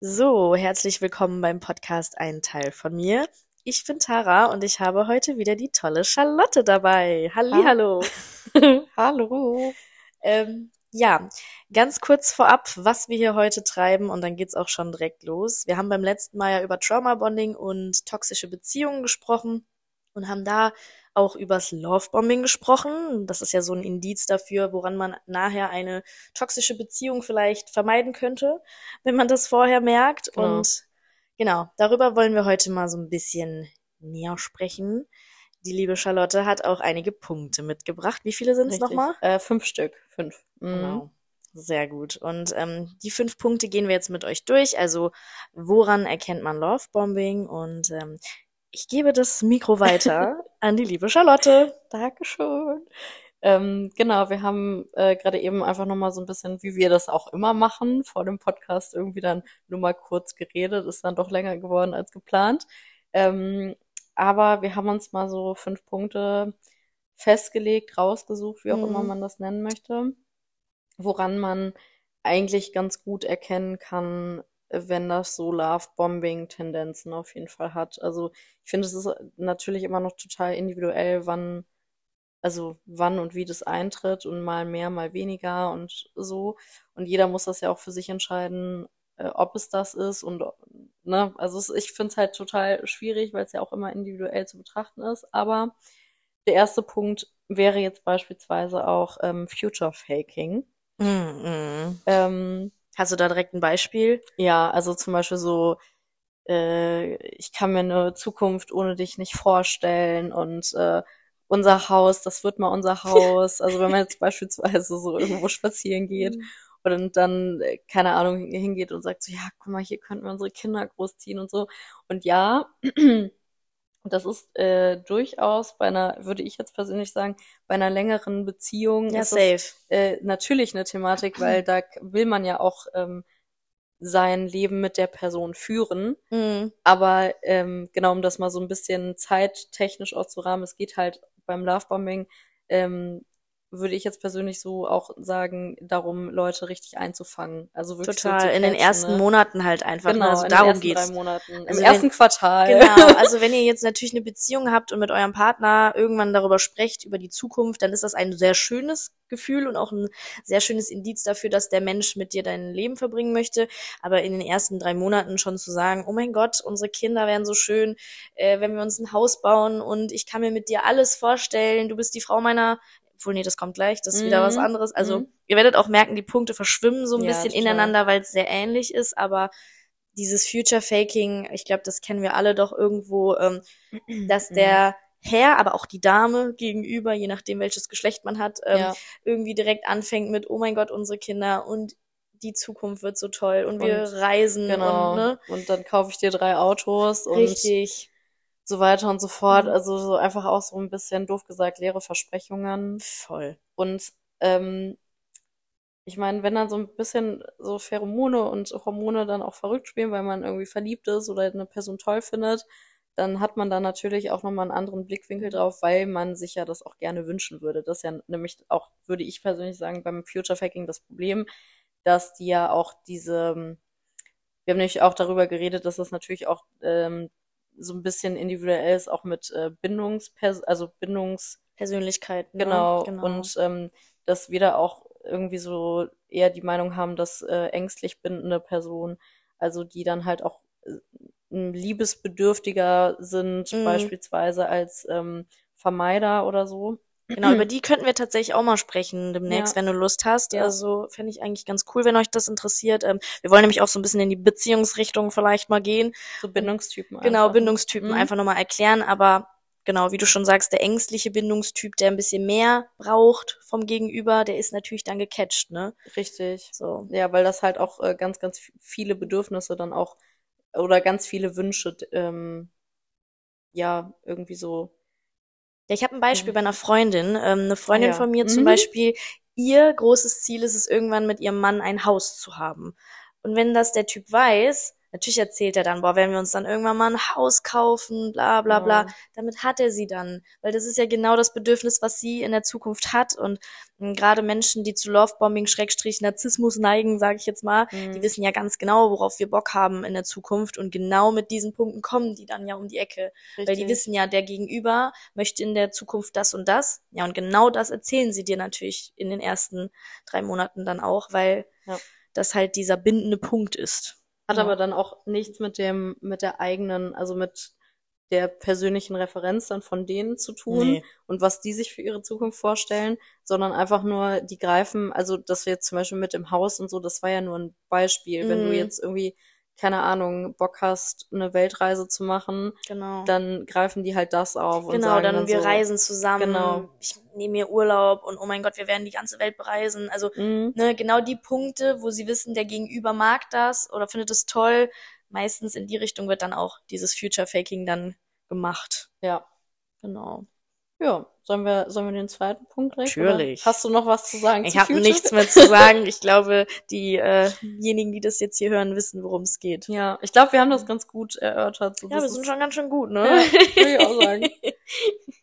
So, herzlich willkommen beim Podcast Ein Teil von mir. Ich bin Tara und ich habe heute wieder die tolle Charlotte dabei. Hallihallo. Hallo. Ähm, ja, ganz kurz vorab, was wir hier heute treiben und dann geht's auch schon direkt los. Wir haben beim letzten Mal ja über Trauma Bonding und toxische Beziehungen gesprochen und haben da auch übers Lovebombing gesprochen. Das ist ja so ein Indiz dafür, woran man nachher eine toxische Beziehung vielleicht vermeiden könnte, wenn man das vorher merkt. Genau. Und genau, darüber wollen wir heute mal so ein bisschen näher sprechen. Die liebe Charlotte hat auch einige Punkte mitgebracht. Wie viele sind es nochmal? Äh, fünf Stück. Fünf. Mhm. Genau. Sehr gut. Und ähm, die fünf Punkte gehen wir jetzt mit euch durch. Also, woran erkennt man Lovebombing? Und ähm, ich gebe das Mikro weiter an die liebe Charlotte. Dankeschön. Ähm, genau, wir haben äh, gerade eben einfach nochmal so ein bisschen, wie wir das auch immer machen, vor dem Podcast irgendwie dann nur mal kurz geredet, ist dann doch länger geworden als geplant. Ähm, aber wir haben uns mal so fünf Punkte festgelegt, rausgesucht, wie auch immer Mhm. man das nennen möchte, woran man eigentlich ganz gut erkennen kann, wenn das so Love-Bombing-Tendenzen auf jeden Fall hat. Also ich finde, es ist natürlich immer noch total individuell, wann, also wann und wie das eintritt und mal mehr, mal weniger und so. Und jeder muss das ja auch für sich entscheiden, äh, ob es das ist und ne, also es, ich finde es halt total schwierig, weil es ja auch immer individuell zu betrachten ist. Aber der erste Punkt wäre jetzt beispielsweise auch ähm, Future Faking. Mhm. Ähm, Hast du da direkt ein Beispiel? ja, also zum Beispiel so, äh, ich kann mir eine Zukunft ohne dich nicht vorstellen und äh, unser Haus, das wird mal unser Haus. Also wenn man jetzt beispielsweise so irgendwo spazieren geht und dann, äh, keine Ahnung, hingeht und sagt so, ja, guck mal, hier könnten wir unsere Kinder großziehen und so. Und ja, das ist äh, durchaus bei einer, würde ich jetzt persönlich sagen, bei einer längeren Beziehung Ja, ist das safe. äh, natürlich eine Thematik, weil da will man ja auch ähm, sein Leben mit der Person führen. Mhm. Aber ähm, genau, um das mal so ein bisschen zeittechnisch auszurahmen, es geht halt beim Lovebombing, ähm, würde ich jetzt persönlich so auch sagen, darum, Leute richtig einzufangen. Also wirklich so Total. zu In den ersten ne? Monaten halt einfach. ne? Genau, Also in den darum ersten geht's. drei Monaten. Im Also wenn- ersten Quartal. Genau, also wenn ihr jetzt natürlich eine Beziehung habt und mit eurem Partner irgendwann darüber sprecht, über die Zukunft, dann ist das ein sehr schönes Gefühl und auch ein sehr schönes Indiz dafür, dass der Mensch mit dir dein Leben verbringen möchte. Aber in den ersten drei Monaten schon zu sagen, oh mein Gott, unsere Kinder wären so schön, äh, wenn wir uns ein Haus bauen und ich kann mir mit dir alles vorstellen, du bist die Frau meiner, obwohl nee, das kommt gleich, das ist wieder was Mhm, anderes. Also mhm. ihr werdet auch merken, die Punkte verschwimmen so ein Ja, bisschen total. ineinander, weil es sehr ähnlich ist, aber dieses Future Faking, ich glaube, das kennen wir alle doch irgendwo, ähm, dass Mhm. der Herr, aber auch die Dame gegenüber, je nachdem welches Geschlecht man hat, ähm, Ja. irgendwie direkt anfängt mit, oh mein Gott, unsere Kinder und die Zukunft wird so toll und wir Und- reisen Genau. und ne, Und dann kaufe ich dir drei Autos und richtig so weiter und so fort. Mhm. Also so einfach auch so ein bisschen doof gesagt leere Versprechungen. voll. Und ähm, ich meine, wenn dann so ein bisschen so Pheromone und Hormone dann auch verrückt spielen, weil man irgendwie verliebt ist oder eine Person toll findet, dann hat man da natürlich auch nochmal einen anderen Blickwinkel drauf, weil man sich ja das auch gerne wünschen würde. Das ist ja nämlich auch, würde ich persönlich sagen, beim Future Faking das Problem, dass die ja auch diese, wir haben nämlich auch darüber geredet, dass das natürlich auch ähm, so ein bisschen individuell ist, auch mit äh, Bindungspers also Bindungs Persönlichkeiten. ne? Genau. genau. Und ähm, dass wir da auch irgendwie so eher die Meinung haben, dass äh, ängstlich bindende Personen, also die dann halt auch äh, liebesbedürftiger sind, Mhm. beispielsweise als ähm, Vermeider oder so. Genau, über die könnten wir tatsächlich auch mal sprechen demnächst, Ja. wenn du Lust hast. Ja. Also fände ich eigentlich ganz cool, wenn euch das interessiert. Ähm, wir wollen nämlich auch so ein bisschen in die Beziehungsrichtung vielleicht mal gehen. So Bindungstypen Genau, einfach. Bindungstypen Mhm. einfach nochmal erklären, aber genau, wie du schon sagst, der ängstliche Bindungstyp, der ein bisschen mehr braucht vom Gegenüber, der ist natürlich dann gecatcht, ne? Richtig. So. Ja, weil das halt auch äh, ganz, ganz viele Bedürfnisse dann auch oder ganz viele Wünsche, ähm, ja, irgendwie so. Ja, ich habe ein Beispiel Mhm. bei einer Freundin. Ähm, eine Freundin Ah ja. von mir zum Mhm. Beispiel, ihr großes Ziel ist es, irgendwann mit ihrem Mann ein Haus zu haben. Und wenn das der Typ weiß, Natürlich erzählt er dann, boah, wenn wir uns dann irgendwann mal ein Haus kaufen, bla bla bla. Ja. Damit hat er sie dann. Weil das ist ja genau das Bedürfnis, was sie in der Zukunft hat. Und mh, gerade Menschen, die zu Lovebombing, Schrägstrich, Narzissmus neigen, sage ich jetzt mal, die Mhm. wissen ja ganz genau, worauf wir Bock haben in der Zukunft. Und genau mit diesen Punkten kommen die dann ja um die Ecke. Weil die Richtig. wissen ja, der Gegenüber möchte in der Zukunft das und das. Ja, und genau das erzählen sie dir natürlich in den ersten drei Monaten dann auch, weil Ja. das halt dieser bindende Punkt ist. Hat Ja. aber dann auch nichts mit dem, mit der eigenen, also mit der persönlichen Referenz dann von denen zu tun Nee. und was die sich für ihre Zukunft vorstellen, sondern einfach nur, die greifen, also das wir jetzt zum Beispiel mit dem Haus und so, das war ja nur ein Beispiel. Wenn du Mhm. jetzt irgendwie, keine Ahnung, Bock hast, eine Weltreise zu machen, Genau. dann greifen die halt das auf und Genau, sagen dann dann wir so, reisen zusammen. Genau. Ich nehme mir Urlaub und oh mein Gott, wir werden die ganze Welt bereisen. Also mhm, ne, genau die Punkte, wo sie wissen, der Gegenüber mag das oder findet es toll. Meistens in die Richtung wird dann auch dieses Future Faking dann gemacht. ja. Genau. Ja, sollen wir, sollen wir den zweiten Punkt direkt? Natürlich. Oder hast du noch was zu sagen Ich habe nichts mehr zu sagen. Ich glaube, diejenigen, die das jetzt hier hören, wissen, worum es geht. Ja, ich glaube, wir haben das ganz gut erörtert. So, Ja, wir sind schon ganz schön gut, Ja, ne? würde ich auch sagen.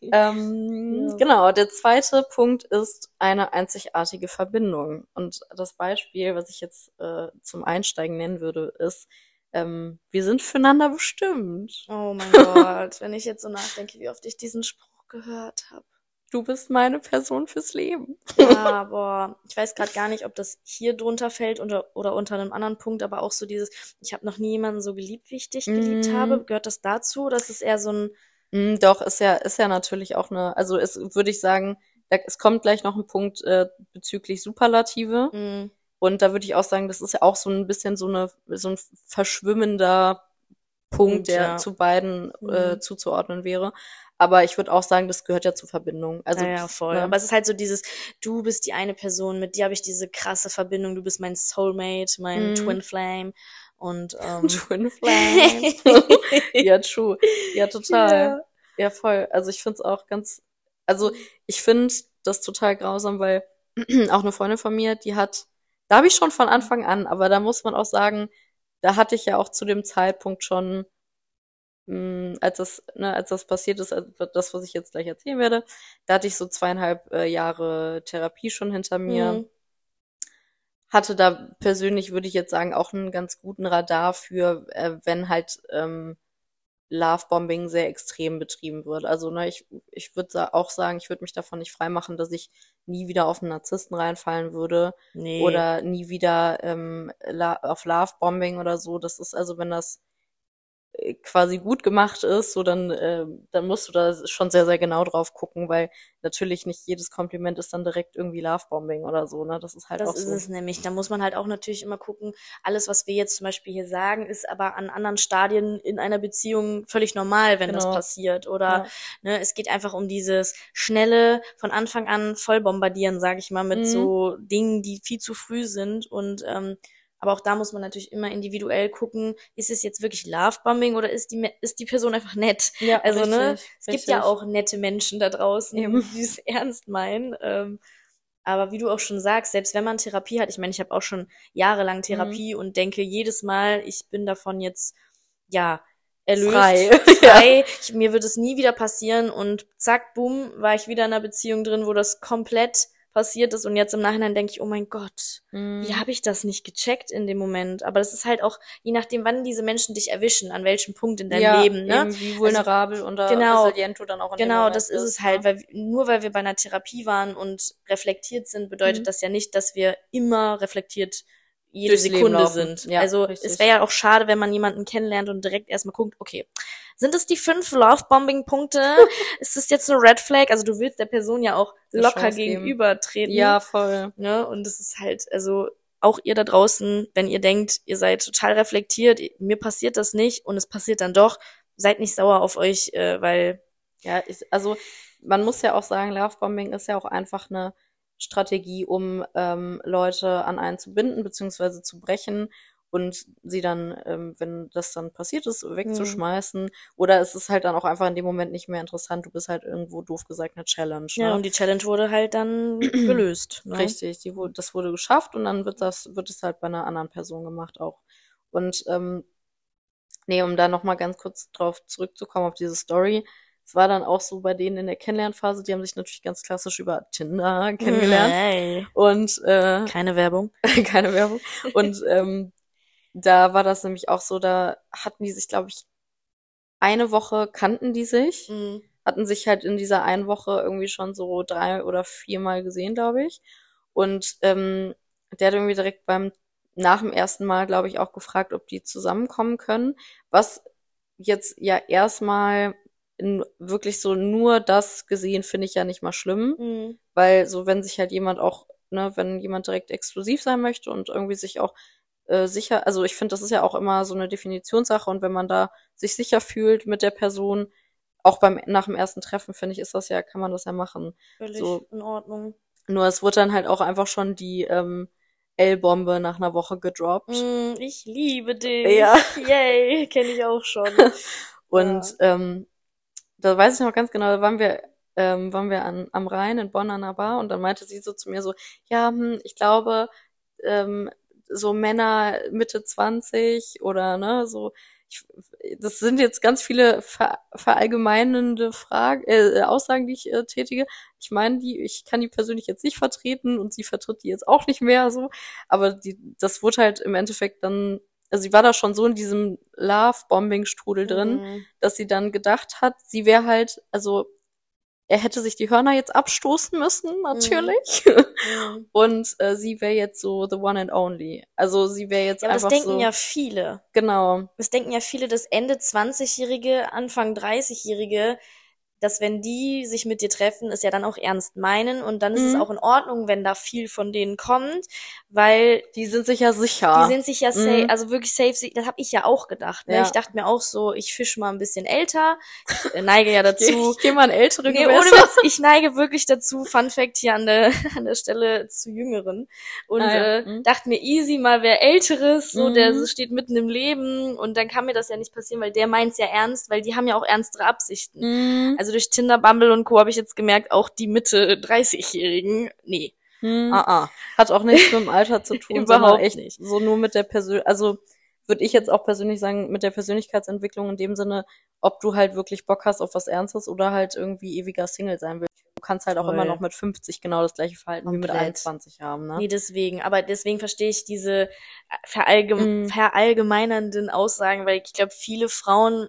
ähm, Ja. Genau, der zweite Punkt ist eine einzigartige Verbindung. Und das Beispiel, was ich jetzt äh, zum Einsteigen nennen würde, ist, ähm, wir sind füreinander bestimmt. Oh mein Gott, wenn ich jetzt so nachdenke, wie oft ich diesen Spruch gehört habe. Du bist meine Person fürs Leben. Ja, boah, ich weiß gerade gar nicht, ob das hier drunter fällt unter, oder unter einem anderen Punkt, aber auch so dieses, ich habe noch nie jemanden so geliebt, wie ich dich geliebt Mhm. habe. Gehört das dazu? Das ist eher so ein, Mm, doch, ist ja, ist ja natürlich auch eine, also es würde ich sagen, es kommt gleich noch ein Punkt äh, bezüglich Superlative. mm, Und da würde ich auch sagen, das ist ja auch so ein bisschen so eine, so ein verschwimmender Punkt, der ja. zu beiden äh, Mhm. zuzuordnen wäre. Aber ich würde auch sagen, das gehört ja zur Verbindung. Also, ja, ja, voll. ne? Aber es ist halt so dieses, du bist die eine Person, mit dir habe ich diese krasse Verbindung, du bist mein Soulmate, mein Mhm. Twin Flame und ähm, Twin Flame. ja, true. Ja, total. Ja, voll. Also ich finde es auch ganz, also ich finde das total grausam, weil auch eine Freundin von mir, die hat, da habe ich schon von Anfang an, aber da muss man auch sagen, da hatte ich ja auch zu dem Zeitpunkt schon, mh, als das, ne, als das passiert ist, das, was ich jetzt gleich erzählen werde, da hatte ich so zweieinhalb äh, Jahre Therapie schon hinter mir Mhm. hatte da persönlich, würde ich jetzt sagen, auch einen ganz guten Radar für, äh, wenn halt ähm, Lovebombing sehr extrem betrieben wird. Also ne, ich, ich würde auch sagen, ich würde mich davon nicht freimachen, dass ich nie wieder auf einen Narzissten reinfallen würde nee. oder nie wieder ähm, auf Lovebombing oder so. Das ist also, wenn das quasi gut gemacht ist, so dann, äh, dann musst du da schon sehr, sehr genau drauf gucken, weil natürlich nicht jedes Kompliment ist dann direkt irgendwie Lovebombing oder so, ne? Das ist halt Das auch ist so. es nämlich. Da muss man halt auch natürlich immer gucken, alles, was wir jetzt zum Beispiel hier sagen, ist aber an anderen Stadien in einer Beziehung völlig normal, wenn das Genau. passiert. Oder Ja. ne, es geht einfach um dieses schnelle, von Anfang an voll bombardieren, sage ich mal, mit Mhm. so Dingen, die viel zu früh sind. Und ähm, aber auch da muss man natürlich immer individuell gucken, ist es jetzt wirklich Lovebombing oder ist die, ist die Person einfach nett? Ja, Also, ne, richtig, Es gibt ja richtig. auch nette Menschen da draußen, Eben. die es ernst meinen. Ähm, aber wie du auch schon sagst, selbst wenn man Therapie hat, ich meine, ich habe auch schon jahrelang Mhm. Therapie und denke jedes Mal, ich bin davon jetzt, ja, erlöst, Frei. frei. Ich, mir wird es nie wieder passieren und zack, boom, war ich wieder in einer Beziehung drin, wo das komplett passiert ist und jetzt im Nachhinein denke ich, oh mein Gott, Mhm. wie habe ich das nicht gecheckt in dem Moment? Aber das ist halt auch, je nachdem, wann diese Menschen dich erwischen, an welchem Punkt in deinem ja, Leben, ne? Wie vulnerabel und genau. resilient du dann auch in Genau, das ist es halt, ne? weil nur weil wir bei einer Therapie waren und reflektiert sind, bedeutet Mhm. das ja nicht, dass wir immer reflektiert jede Durchs Sekunde sind. Ja, also richtig. es wäre ja auch schade, wenn man jemanden kennenlernt und direkt erstmal guckt, okay, sind es die fünf Lovebombing-Punkte? ist das jetzt eine Red Flag? Also du willst der Person ja auch locker gegenübertreten. Ja, voll. Ne? Und es ist halt, also auch ihr da draußen, wenn ihr denkt, ihr seid total reflektiert, mir passiert das nicht und es passiert dann doch, seid nicht sauer auf euch, äh, weil Ja, ist, also man muss ja auch sagen, Lovebombing ist ja auch einfach eine Strategie, um ähm, Leute an einen zu binden beziehungsweise zu brechen und sie dann, ähm, wenn das dann passiert ist, wegzuschmeißen. Oder es ist halt dann auch einfach in dem Moment nicht mehr interessant. Du bist halt irgendwo doof gesagt eine Challenge. Ja, Ne? und die Challenge wurde halt dann gelöst. Ne? Richtig, die, das wurde geschafft und dann wird das, wird es halt bei einer anderen Person gemacht auch. Und ähm, Nee, um da nochmal ganz kurz drauf zurückzukommen, auf diese Story. Es war dann auch so bei denen in der Kennenlernphase, die haben sich natürlich ganz klassisch über Tinder kennengelernt. Hey. Und äh, Keine Werbung. keine Werbung. Und ähm, da war das nämlich auch so, da hatten die sich, glaube ich, eine Woche kannten die sich, Mhm. hatten sich halt in dieser einen Woche irgendwie schon so drei oder viermal gesehen, glaube ich. Und ähm, der hat irgendwie direkt beim nach dem ersten Mal, glaube ich, auch gefragt, ob die zusammenkommen können. Was jetzt ja erstmal wirklich so nur das gesehen, finde ich ja nicht mal schlimm. Mhm. Weil so, wenn sich halt jemand auch, ne, wenn jemand direkt exklusiv sein möchte und irgendwie sich auch äh, sicher, also ich finde, das ist ja auch immer so eine Definitionssache und wenn man da sich sicher fühlt mit der Person, auch beim nach dem ersten Treffen, finde ich, ist das ja, kann man das ja machen. Völlig So. in Ordnung. Nur es wurde dann halt auch einfach schon die ähm, L-Bombe nach einer Woche gedroppt. Mm, ich liebe dich. Ja. Yay, kenne ich auch schon. Und ähm, da weiß ich noch ganz genau, da waren wir, ähm, waren wir an, am Rhein in Bonn an einer Bar und dann meinte sie so zu mir so, ja, hm, ich glaube, ähm, so Männer Mitte 20 oder ne, so, ich, das sind jetzt ganz viele ver, verallgemeinende Fragen, äh, Aussagen, die ich äh, tätige. Ich meine, die, ich kann die persönlich jetzt nicht vertreten und sie vertritt die jetzt auch nicht mehr so, aber die, das wurde halt im Endeffekt dann, also sie war da schon so in diesem Love-Bombing-Strudel drin, Mhm. dass sie dann gedacht hat, sie wäre halt, also er hätte sich die Hörner jetzt abstoßen müssen, natürlich. Mhm. Und äh, sie wäre jetzt so the one and only. Also sie wäre jetzt Ja, aber das einfach denken so. ja viele. Genau. Das denken ja viele, dass Ende 20-Jährige, Anfang 30-Jährige, dass wenn die sich mit dir treffen, es ja dann auch ernst meinen und dann ist es Mhm. auch in Ordnung, wenn da viel von denen kommt, weil Die sind sich ja sicher. die sind sich ja safe, Mhm. also wirklich safe, das habe ich ja auch gedacht. Ne? Ja. Ich dachte mir auch so, ich fisch mal ein bisschen älter, ich äh, neige ja Geh- dazu. ich geh mal in ältere Nee, ohne. Witz, ich neige wirklich dazu, Fun Fact hier an der, an der Stelle zu Jüngeren. Und Ah ja, äh, mhm. dachte mir, easy, mal wer Älteres, so, der Mhm. so steht mitten im Leben. Und dann kann mir das ja nicht passieren, weil der meint's ja ernst, weil die haben ja auch ernstere Absichten. Mhm. Also durch Tinder, Bumble und Co. habe ich jetzt gemerkt, auch die Mitte 30-Jährigen, nee. Mhm. Ah, ah. Hat auch nichts mit dem Alter zu tun, Überhaupt echt nicht. so nur mit der Persön also würde ich jetzt auch persönlich sagen, mit der Persönlichkeitsentwicklung in dem Sinne, ob du halt wirklich Bock hast auf was Ernstes oder halt irgendwie ewiger Single sein willst. Du kannst halt auch Voll. immer noch mit 50 genau das gleiche Verhalten wie mit Komplett. 21 haben, ne? Nee, deswegen. Aber deswegen verstehe ich diese verallgem Mhm. verallgemeinernden Aussagen, weil ich glaube, viele Frauen,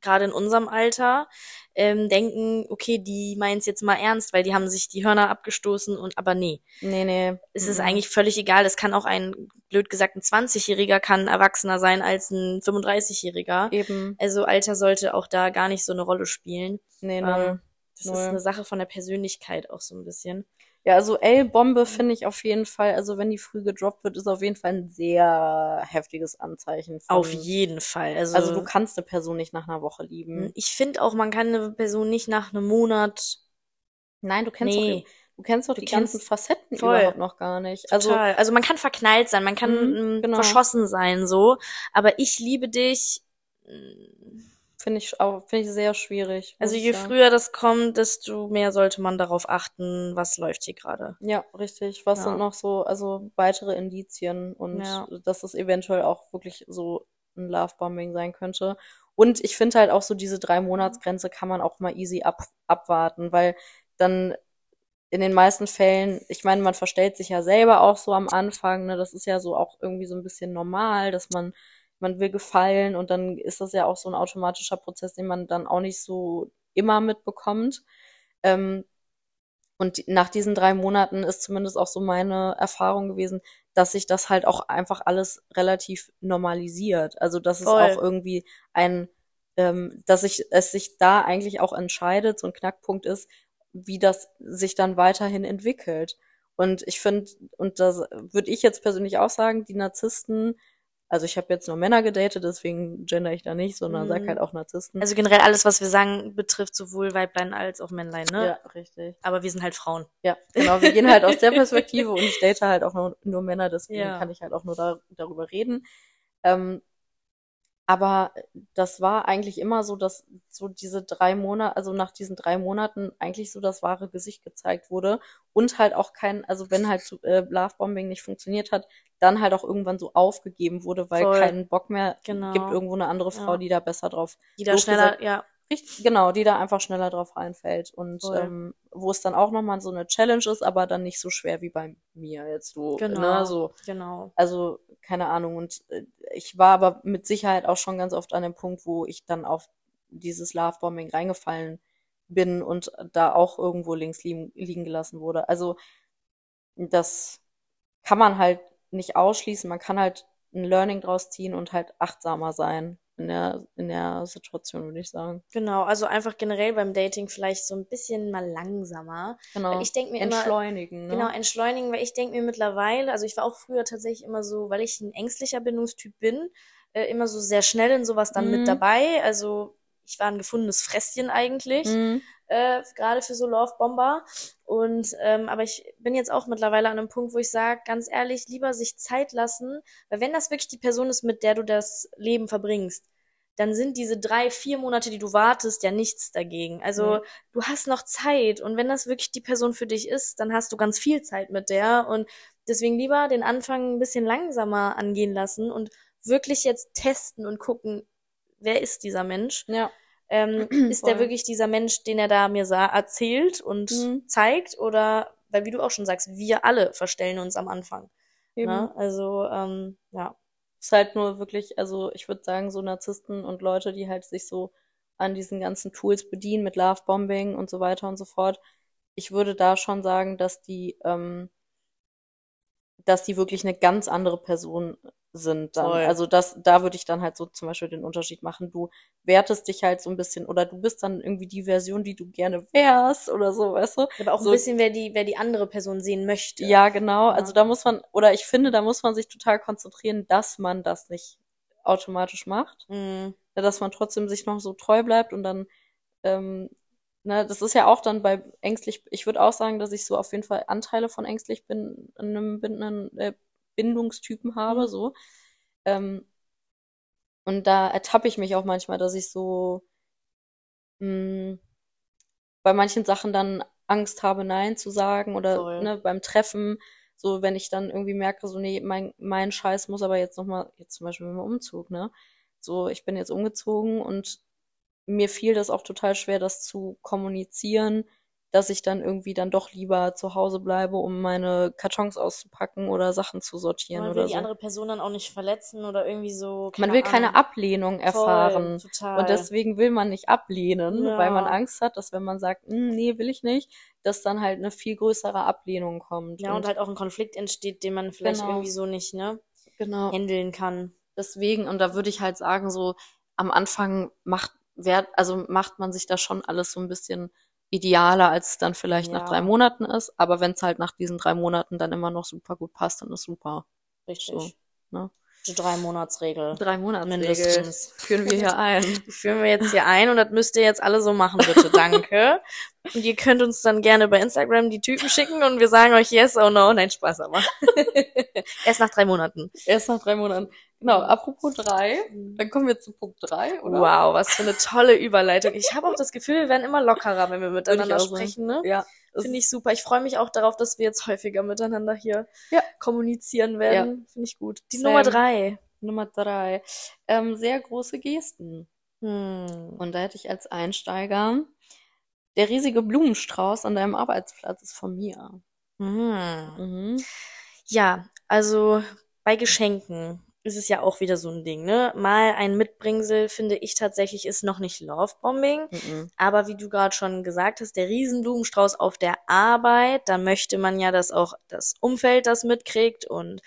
gerade in unserem Alter, ähm, denken, okay, die meint's jetzt mal ernst, weil die haben sich die Hörner abgestoßen und aber nee. Nee, nee. Es ist Mhm. eigentlich völlig egal. Es kann auch ein, blöd gesagt, ein 20-Jähriger kann erwachsener sein als ein 35-Jähriger. Eben. Also Alter sollte auch da gar nicht so eine Rolle spielen. Nee, Ähm, null. Das Null. ist eine Sache von der Persönlichkeit auch so ein bisschen. Ja, also L-Bombe finde ich auf jeden Fall, also wenn die früh gedroppt wird, ist auf jeden Fall ein sehr heftiges Anzeichen von, Auf jeden Fall. Also, also du kannst eine Person nicht nach einer Woche lieben. ich finde auch, man kann eine Person nicht nach einem Monat Nein, du kennst Nee. doch, die- du kennst doch die kennst- ganzen Facetten voll. überhaupt noch gar nicht. Also, total. Also man kann verknallt sein, man kann Mhm, ähm, genau. verschossen sein, so. Aber ich liebe dich. Finde ich auch, finde ich sehr schwierig. Also je sagen. früher das kommt, desto mehr sollte man darauf achten, was läuft hier gerade. Ja, richtig. Was Ja. sind noch so, also weitere Indizien und Ja. dass es eventuell auch wirklich so ein Lovebombing sein könnte. Und ich finde halt auch so diese drei Monatsgrenze kann man auch mal easy ab, abwarten, weil dann in den meisten Fällen, ich meine, man verstellt sich ja selber auch so am Anfang, ne, das ist ja so auch irgendwie so ein bisschen normal, dass man, man will gefallen und dann ist das ja auch so ein automatischer Prozess, den man dann auch nicht so immer mitbekommt. Ähm, und nach diesen drei Monaten ist zumindest auch so meine Erfahrung gewesen, dass sich das halt auch einfach alles relativ normalisiert. Also dass es Voll. auch irgendwie ein, ähm, dass sich es sich da eigentlich auch entscheidet, so ein Knackpunkt ist, wie das sich dann weiterhin entwickelt. Und ich finde, und das würde ich jetzt persönlich auch sagen, die Narzissten, also ich habe jetzt nur Männer gedatet, deswegen gender ich da nicht, sondern Mhm. sag halt auch Narzissten. Also generell alles, was wir sagen, betrifft sowohl Weiblein als auch Männlein, ne? ja, richtig. Aber wir sind halt Frauen. Ja, genau. Wir gehen halt aus der Perspektive und ich date halt auch nur, nur Männer, deswegen Ja. kann ich halt auch nur da, darüber reden. Ähm, aber das war eigentlich immer so, dass so diese drei Monate, also nach diesen drei Monaten eigentlich so das wahre Gesicht gezeigt wurde und halt auch kein, also wenn halt äh, Lovebombing nicht funktioniert hat, dann halt auch irgendwann so aufgegeben wurde, weil Voll. keinen Bock mehr Genau. gibt irgendwo eine andere Frau, Ja. die da besser drauf Die da schneller, ja, Richtig, genau, die da einfach schneller drauf reinfällt und Voll. ähm, wo es dann auch nochmal so eine Challenge ist, aber dann nicht so schwer wie bei mir jetzt so, Genau. ne, so, genau. also keine Ahnung und äh, ich war aber mit Sicherheit auch schon ganz oft an dem Punkt, wo ich dann auf dieses Lovebombing reingefallen bin und da auch irgendwo links liegen, liegen gelassen wurde. Also das kann man halt nicht ausschließen, man kann halt ein Learning draus ziehen und halt achtsamer sein in der, in der Situation, würde ich sagen. Genau, also einfach generell beim Dating vielleicht so ein bisschen mal langsamer. Genau. Weil ich denk mir immer- Entschleunigen, ne? Genau, entschleunigen, weil ich denke mir mittlerweile, also ich war auch früher tatsächlich immer so, weil ich ein ängstlicher Bindungstyp bin, äh, immer so sehr schnell in sowas dann Mhm. mit dabei. Also ich war ein gefundenes Fresschen eigentlich, Mhm. Äh, gerade für so Love Bomber. Und ähm, aber ich bin jetzt auch mittlerweile an einem Punkt, wo ich sage, ganz ehrlich, lieber sich Zeit lassen, weil wenn das wirklich die Person ist, mit der du das Leben verbringst, dann sind diese drei, vier Monate, die du wartest, ja nichts dagegen. Also Nee. du hast noch Zeit und wenn das wirklich die Person für dich ist, dann hast du ganz viel Zeit mit der und deswegen lieber den Anfang ein bisschen langsamer angehen lassen und wirklich jetzt testen und gucken, wer ist dieser Mensch? Ja. Ähm, ist der wirklich dieser Mensch, den er da mir sa erzählt und Mhm. zeigt? Oder, weil wie du auch schon sagst, wir alle verstellen uns am Anfang. Eben. Ne? Also, ähm, ja. Ist halt nur wirklich, also ich würde sagen, so Narzissten und Leute, die halt sich so an diesen ganzen Tools bedienen mit Lovebombing und so weiter und so fort. Ich würde da schon sagen, dass die, ähm, dass die wirklich eine ganz andere Person sind dann. Voll. Also das, da würde ich dann halt so zum Beispiel den Unterschied machen. Du wertest dich halt so ein bisschen oder du bist dann irgendwie die Version, die du gerne wärst oder so, weißt du? Aber auch So- ein bisschen, wer die, wer die andere Person sehen möchte. Ja, genau. Ja. Also da muss man, oder ich finde, da muss man sich total konzentrieren, dass man das nicht automatisch macht. Mhm. Dass man trotzdem sich noch so treu bleibt und dann, ähm, ne, das ist ja auch dann bei ängstlich, ich würde auch sagen, dass ich so auf jeden Fall Anteile von ängstlich bin, in einem bindenden, äh, Bindungstypen habe, Mhm. so. Ähm, und da ertappe ich mich auch manchmal, dass ich so, mh, bei manchen Sachen dann Angst habe, Nein zu sagen oder Voll. ne, beim Treffen, so wenn ich dann irgendwie merke, so nee, mein, mein Scheiß muss aber jetzt nochmal, jetzt zum Beispiel mit dem Umzug, ne? So, ich bin jetzt umgezogen und mir fiel das auch total schwer, das zu kommunizieren, dass ich dann irgendwie dann doch lieber zu Hause bleibe, um meine Kartons auszupacken oder Sachen zu sortieren Man will oder die so. andere Person dann auch nicht verletzen oder irgendwie so. Man will keine Ahnung. Ablehnung erfahren. Voll, total. Und deswegen will man nicht ablehnen, Ja. weil man Angst hat, dass wenn man sagt, "Hm, nee, will ich nicht, dass dann halt eine viel größere Ablehnung kommt. ja, und halt auch ein Konflikt entsteht, den man vielleicht Genau. irgendwie so nicht, ne, genau. handeln kann. Deswegen, und da würde ich halt sagen, so am Anfang macht, wer, also macht man sich da schon alles so ein bisschen idealer, als es dann vielleicht nach Ja. drei Monaten ist. Aber wenn es halt nach diesen drei Monaten dann immer noch super gut passt, dann ist super. Richtig. So, ne? Die drei Monatsregel. Drei Monatsregel Mindestens. führen wir hier ein. Die führen wir jetzt hier ein und das müsst ihr jetzt alle so machen, bitte. Danke. Und ihr könnt uns dann gerne bei Instagram die Typen schicken und wir sagen euch yes or no. Nein, Spaß aber. Erst nach drei Monaten. Erst nach drei Monaten. Genau, apropos drei, dann kommen wir zu Punkt drei, oder? Wow, was für eine tolle Überleitung. Ich habe auch das Gefühl, wir werden immer lockerer, wenn wir miteinander sprechen, ne? Ja. Finde ich super. Ich freue mich auch darauf, dass wir jetzt häufiger miteinander hier Ja. kommunizieren werden. Finde ich gut. Die Same. Nummer drei. Nummer drei. Ähm, sehr große Gesten. Hm. Und da hätte ich als Einsteiger, der riesige Blumenstrauß an deinem Arbeitsplatz ist von mir. Hm. Mhm. Ja, also bei Geschenken ist es ja auch wieder so ein Ding, ne? Mal ein Mitbringsel, finde ich tatsächlich, ist noch nicht Lovebombing. Mhm. Aber wie du gerade schon gesagt hast, der Riesenblumenstrauß auf der Arbeit, da möchte man ja, dass auch das Umfeld das mitkriegt und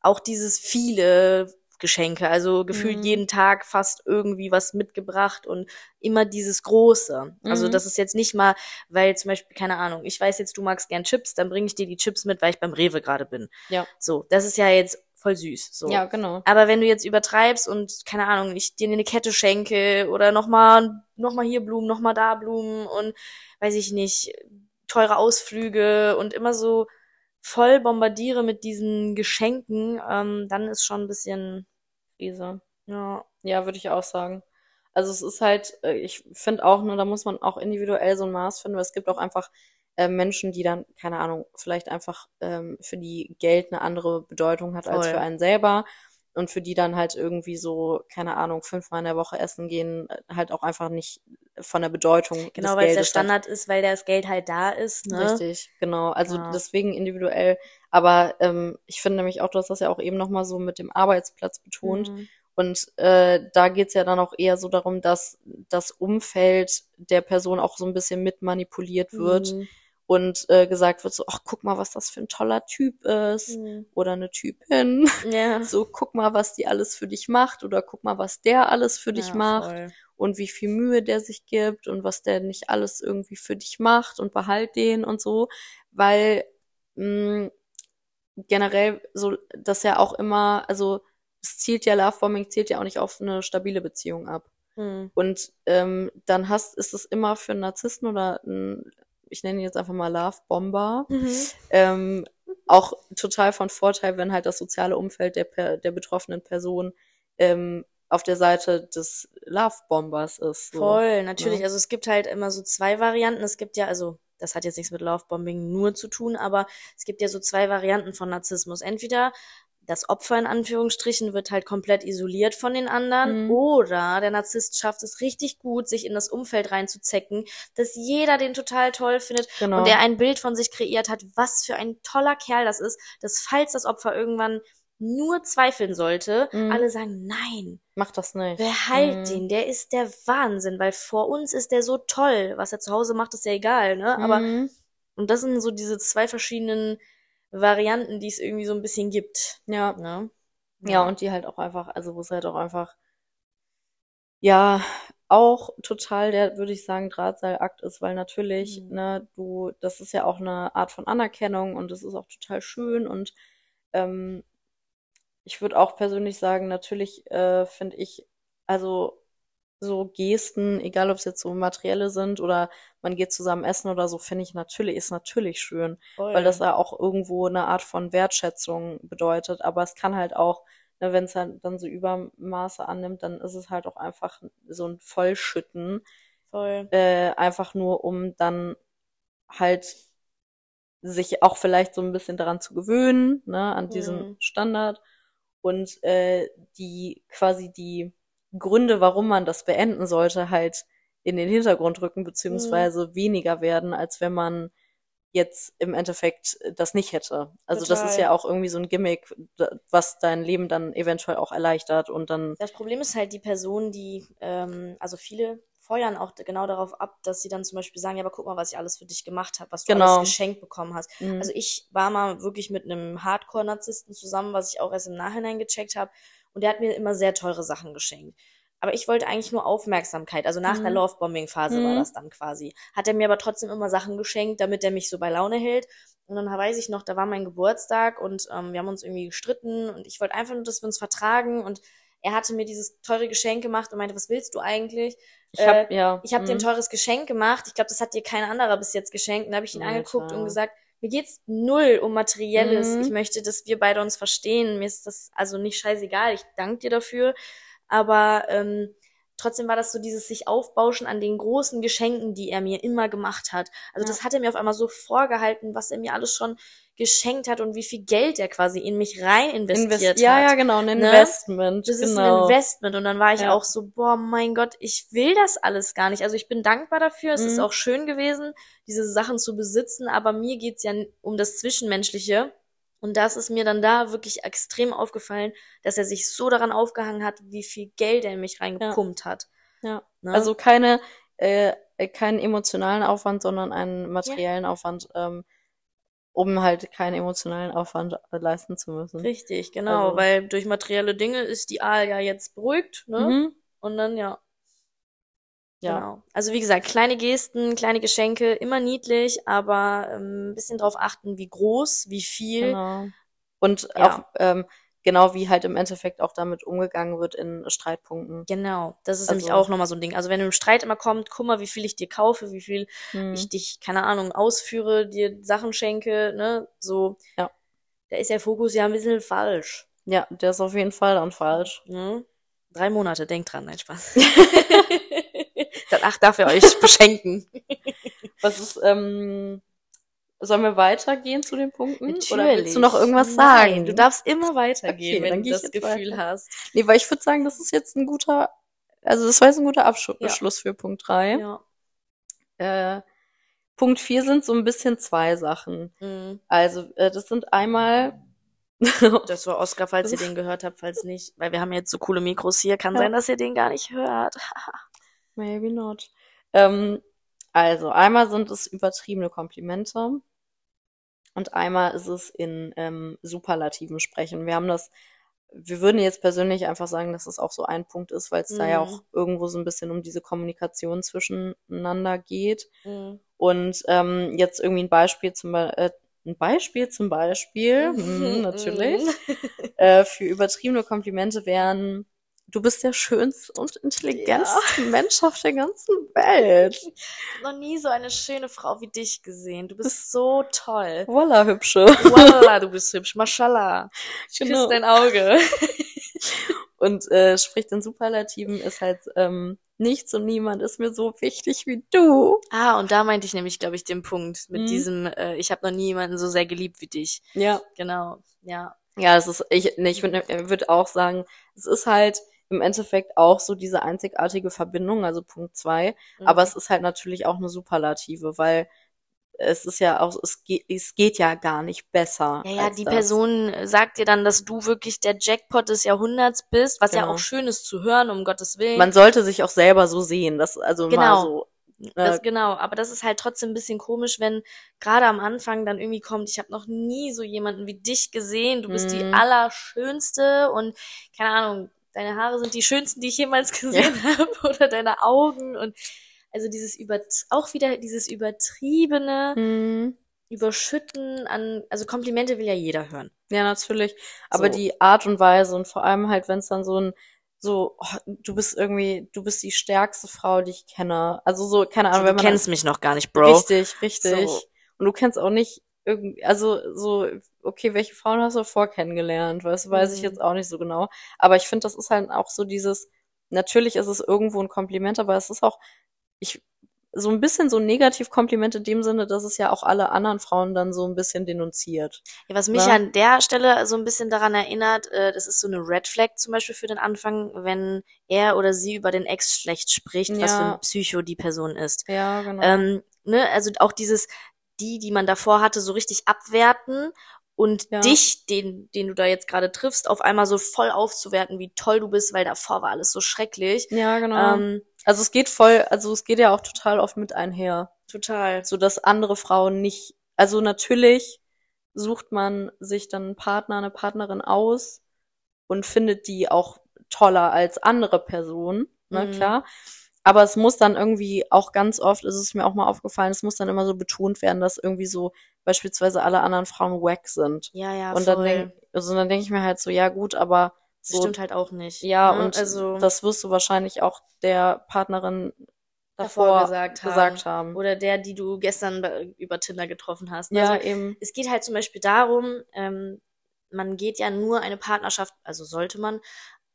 auch dieses viele Geschenke, also gefühlt Mhm. jeden Tag fast irgendwie was mitgebracht und immer dieses Große. Also Mhm. das ist jetzt nicht mal, weil zum Beispiel, keine Ahnung, ich weiß jetzt, du magst gern Chips, dann bringe ich dir die Chips mit, weil ich beim Rewe gerade bin. Ja. So, das ist ja jetzt voll süß. So. Ja, genau. Aber wenn du jetzt übertreibst und, keine Ahnung, ich dir eine Kette schenke oder nochmal, noch mal hier Blumen, nochmal da Blumen und, weiß ich nicht, teure Ausflüge und immer so voll bombardiere mit diesen Geschenken, ähm, dann ist schon ein bisschen, Krise. ja, Ja, würde ich auch sagen. Also es ist halt, äh, ich finde auch, ne, da muss man auch individuell so ein Maß finden, weil es gibt auch einfach äh, Menschen, die dann, keine Ahnung, vielleicht einfach ähm, für die Geld eine andere Bedeutung hat als Voll. für einen selber und für die dann halt irgendwie so, keine Ahnung, fünfmal in der Woche essen gehen, äh, halt auch einfach nicht von der Bedeutung Genau, weil es der Geldes hat. Standard ist, weil das Geld halt da ist, ne? Richtig, genau. Also Ja. deswegen individuell. Aber ähm, ich finde nämlich auch, du hast das ja auch eben nochmal so mit dem Arbeitsplatz betont. Mhm. Und äh, da geht's ja dann auch eher so darum, dass das Umfeld der Person auch so ein bisschen mit manipuliert wird Mhm. Und äh, gesagt wird so, ach, guck mal, was das für ein toller Typ ist Mhm. oder eine Typin. Ja. So, guck mal, was die alles für dich macht oder guck mal, was der alles für dich Ja, macht voll. und wie viel Mühe der sich gibt und was der nicht alles irgendwie für dich macht und behalt den und so, weil mh, generell so das ja auch immer, also es zielt ja Lovebombing zielt ja auch nicht auf eine stabile Beziehung ab. Mhm. Und ähm, dann hast ist es immer für einen Narzissten oder einen, ich nenne ihn jetzt einfach mal Lovebomber, Mhm. ähm, auch total von Vorteil, wenn halt das soziale Umfeld der, der betroffenen Person ähm, auf der Seite des Lovebombers ist. So. Voll, natürlich. ne? Also es gibt halt immer so zwei Varianten. Es gibt ja, also das hat jetzt nichts mit Lovebombing nur zu tun, aber es gibt ja so zwei Varianten von Narzissmus. Entweder das Opfer in Anführungsstrichen wird halt komplett isoliert von den anderen Mhm. oder der Narzisst schafft es richtig gut, sich in das Umfeld reinzuzecken, dass jeder den total toll findet Genau. und der ein Bild von sich kreiert hat, was für ein toller Kerl das ist, dass falls das Opfer irgendwann nur zweifeln sollte, Mhm. alle sagen, nein, Mach das nicht. behalt Mhm. den, der ist der Wahnsinn, weil vor uns ist der so toll. Was er zu Hause macht, ist ja egal, ne? Aber, Mhm. und das sind so diese zwei verschiedenen Varianten, die es irgendwie so ein bisschen gibt, Ja. ne? Ja, und die halt auch einfach, also wo es halt auch einfach, ja, auch total der, würde ich sagen, Drahtseilakt ist, weil natürlich, Mhm. ne, du, das ist ja auch eine Art von Anerkennung und das ist auch total schön und ähm, ich würde auch persönlich sagen, natürlich äh, finde ich, also so Gesten, egal ob es jetzt so materielle sind oder man geht zusammen essen oder so, finde ich natürlich, ist natürlich schön voll. weil das ja auch irgendwo eine Art von Wertschätzung bedeutet. Aber es kann halt auch, ne, wenn es halt dann so Übermaße annimmt, dann ist es halt auch einfach so ein Vollschütten, voll. äh, einfach nur um dann halt sich auch vielleicht so ein bisschen daran zu gewöhnen, ne, an diesen Mhm. Standard und äh, die quasi die Gründe, warum man das beenden sollte, halt in den Hintergrund rücken, beziehungsweise weniger werden, als wenn man jetzt im Endeffekt das nicht hätte. Also das ist Total. ja auch irgendwie so ein Gimmick, was dein Leben dann eventuell auch erleichtert und dann, Das Problem ist halt die Person, die, ähm, also viele feuern auch genau darauf ab, dass sie dann zum Beispiel sagen, ja, aber guck mal, was ich alles für dich gemacht habe, was du Genau. alles geschenkt bekommen hast. mh, Also ich war mal wirklich mit einem Hardcore-Narzissten zusammen, was ich auch erst im Nachhinein gecheckt habe. Und der hat mir immer sehr teure Sachen geschenkt. Aber ich wollte eigentlich nur Aufmerksamkeit. Also nach Mhm. der Love-Bombing-Phase war Mhm. das dann quasi. Hat er mir aber trotzdem immer Sachen geschenkt, damit er mich so bei Laune hält. Und dann weiß ich noch, da war mein Geburtstag und ähm, wir haben uns irgendwie gestritten und ich wollte einfach nur, dass wir uns vertragen. Und er hatte mir dieses teure Geschenk gemacht und meinte, was willst du eigentlich? ich hab, ja, Ich habe dir ein mh, teures Geschenk gemacht. Ich glaube, das hat dir kein anderer bis jetzt geschenkt. Und da habe ich ihn Alter. angeguckt und gesagt, mir geht's null um Materielles. Mhm. Ich möchte, dass wir beide uns verstehen. Mir ist das also nicht scheißegal. Ich danke dir dafür. Aber ähm, trotzdem war das so dieses sich aufbauschen an den großen Geschenken, die er mir immer gemacht hat. Also Ja. das hat er mir auf einmal so vorgehalten, was er mir alles schon geschenkt hat und wie viel Geld er quasi in mich rein investiert invest ja, hat. ja, genau, ein ne? Investment, Das ist ein genau. Investment. Und dann war ich Ja. auch so, boah, mein Gott, ich will das alles gar nicht. Also ich bin dankbar dafür. Es ist Mhm. auch schön gewesen, diese Sachen zu besitzen. Aber mir geht's ja um das Zwischenmenschliche. Und das ist mir dann da wirklich extrem aufgefallen, dass er sich so daran aufgehangen hat, wie viel Geld er in mich reingepumpt hat. Ja. Ne? Also keine, äh, keinen emotionalen Aufwand, sondern einen materiellen Aufwand, ähm, um halt keinen emotionalen Aufwand äh, leisten zu müssen. Richtig, genau. Also- Weil durch materielle Dinge ist die Aal ja jetzt beruhigt, ne? Mhm. Und dann, ja. Ja. Genau. Also wie gesagt, kleine Gesten, kleine Geschenke, immer niedlich, aber ähm, ein bisschen drauf achten, wie groß, wie viel. Genau. Und Ja. auch ähm, genau wie halt im Endeffekt auch damit umgegangen wird in Streitpunkten. Genau. Das ist Also- nämlich auch nochmal so ein Ding. Also wenn du im Streit immer kommt, guck mal, wie viel ich dir kaufe, wie viel Hm. ich dich, keine Ahnung, ausführe, dir Sachen schenke, ne? So. Ja. Da ist der Fokus ja ein bisschen falsch. Ja, der ist auf jeden Fall dann falsch. Ne? Drei Monate, denkt dran, nein, Spaß. Danach darf er euch beschenken. Was ist, ähm, Sollen wir weitergehen zu den Punkten? Natürlich. Oder willst du noch irgendwas Nein, sagen? du darfst immer weitergehen, Okay, wenn du das Gefühl weiter. hast. Nee, weil ich würde sagen, das ist jetzt ein guter, also das war jetzt ein guter Abschluss Ja. für Punkt 3. Ja. Äh, Punkt 4 sind so ein bisschen zwei Sachen. Mhm. Also, äh, das sind einmal, Das war Oscar, falls ihr den gehört habt, falls nicht, weil wir haben jetzt so coole Mikros hier. Kann Ja. sein, dass ihr den gar nicht hört. maybe not. Ähm, also, einmal sind es übertriebene Komplimente und einmal ist es in ähm, Superlativen sprechen. Wir haben das, wir würden jetzt persönlich einfach sagen, dass es auch so ein Punkt ist, weil es da ja Mhm. auch irgendwo so ein bisschen um diese Kommunikation zwischeneinander geht. Mhm. Und ähm, jetzt irgendwie ein Beispiel zum Be äh, ein Beispiel zum Beispiel, mhm, natürlich, äh, für übertriebene Komplimente wären, du bist der schönste und intelligenteste Mensch auf der ganzen Welt. Noch nie so eine schöne Frau wie dich gesehen. Du bist so toll. Voila, hübsche. Wallah, du bist hübsch. Mashallah. Genau. küsse dein Auge. Und äh, spricht in Superlativen ist halt ähm, nichts und niemand ist mir so wichtig wie du. Ah, und da meinte ich nämlich, glaube ich, den Punkt mit Mhm. diesem, äh, ich habe noch nie jemanden so sehr geliebt wie dich. Ja. Genau. Ja. Ja, es ist, ich, nee, ich würde würd auch sagen, es ist halt im Endeffekt auch so diese einzigartige Verbindung, also Punkt zwei. Mhm. Aber es ist halt natürlich auch eine Superlative, weil es ist ja auch, es geht, es geht ja gar nicht besser. Ja, ja, die das. Person sagt dir dann, dass du wirklich der Jackpot des Jahrhunderts bist, was ja Genau. auch schön ist zu hören, um Gottes Willen. Man sollte sich auch selber so sehen, das also mal Genau. so. Das, Äh, genau, aber das ist halt trotzdem ein bisschen komisch, wenn gerade am Anfang dann irgendwie kommt, ich habe noch nie so jemanden wie dich gesehen, du bist die Mhm. allerschönste und keine Ahnung, deine Haare sind die schönsten, die ich jemals gesehen habe oder deine Augen und also dieses über auch wieder dieses übertriebene mh, Überschütten an also Komplimente will ja jeder hören. ja, natürlich. Aber So. die Art und Weise und vor allem halt, wenn es dann so ein so, oh, du bist irgendwie, du bist die stärkste Frau, die ich kenne. Also so, keine Ahnung, Also, wenn du man kennst mich noch gar nicht, Bro. Richtig, richtig. So. Und du kennst auch nicht irgendwie, also so, okay, welche Frauen hast du vor kennengelernt? Weißt weiß ich Mhm. jetzt auch nicht so genau. Aber ich finde, das ist halt auch so dieses, natürlich ist es irgendwo ein Kompliment, aber es ist auch, ich, so ein bisschen so ein Negativ-Kompliment in dem Sinne, dass es ja auch alle anderen Frauen dann so ein bisschen denunziert. Ja, was mich Ne? an der Stelle so ein bisschen daran erinnert, äh, das ist so eine Red Flag zum Beispiel für den Anfang, wenn er oder sie über den Ex schlecht spricht, was für Ja. ein Psycho die Person ist. Ja, genau. Ähm, ne, also auch dieses, die, die man davor hatte, so richtig abwerten und Ja. dich, den, den du da jetzt gerade triffst, auf einmal so voll aufzuwerten, wie toll du bist, weil davor war alles so schrecklich. ja, genau. Ähm, also es geht voll, also es geht ja auch total oft mit einher. total. so dass andere Frauen nicht, also natürlich sucht man sich dann einen Partner, eine Partnerin aus und findet die auch toller als andere Personen, ne, Mhm. klar. Aber es muss dann irgendwie auch ganz oft, ist es mir auch mal aufgefallen, es muss dann immer so betont werden, dass irgendwie so beispielsweise alle anderen Frauen wack sind. Ja, ja, und voll. dann denk, also dann denke ich mir halt so, ja gut, aber das so, stimmt halt auch nicht. ja, ne? und also das wirst du wahrscheinlich auch der Partnerin davor davor, gesagt haben. gesagt haben. Oder der, die du gestern über Tinder getroffen hast. ne? Ja, Also, eben. es geht halt zum Beispiel darum, ähm, man geht ja nur eine Partnerschaft, also sollte man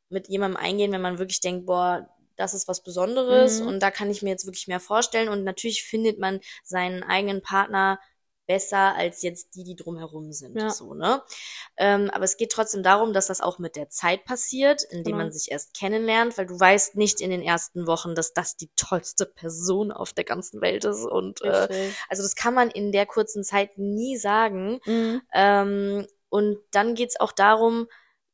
mit jemandem eingehen, wenn man wirklich denkt, boah, das ist was Besonderes Mhm. und da kann ich mir jetzt wirklich mehr vorstellen. Und natürlich findet man seinen eigenen Partner besser als jetzt die, die drumherum sind. Ja. So, ne? Ähm, aber es geht trotzdem darum, dass das auch mit der Zeit passiert, indem Genau. man sich erst kennenlernt, weil du weißt nicht in den ersten Wochen, dass das die tollste Person auf der ganzen Welt ist. Und äh, also das kann man in der kurzen Zeit nie sagen. Mhm. Ähm, und dann geht's auch darum,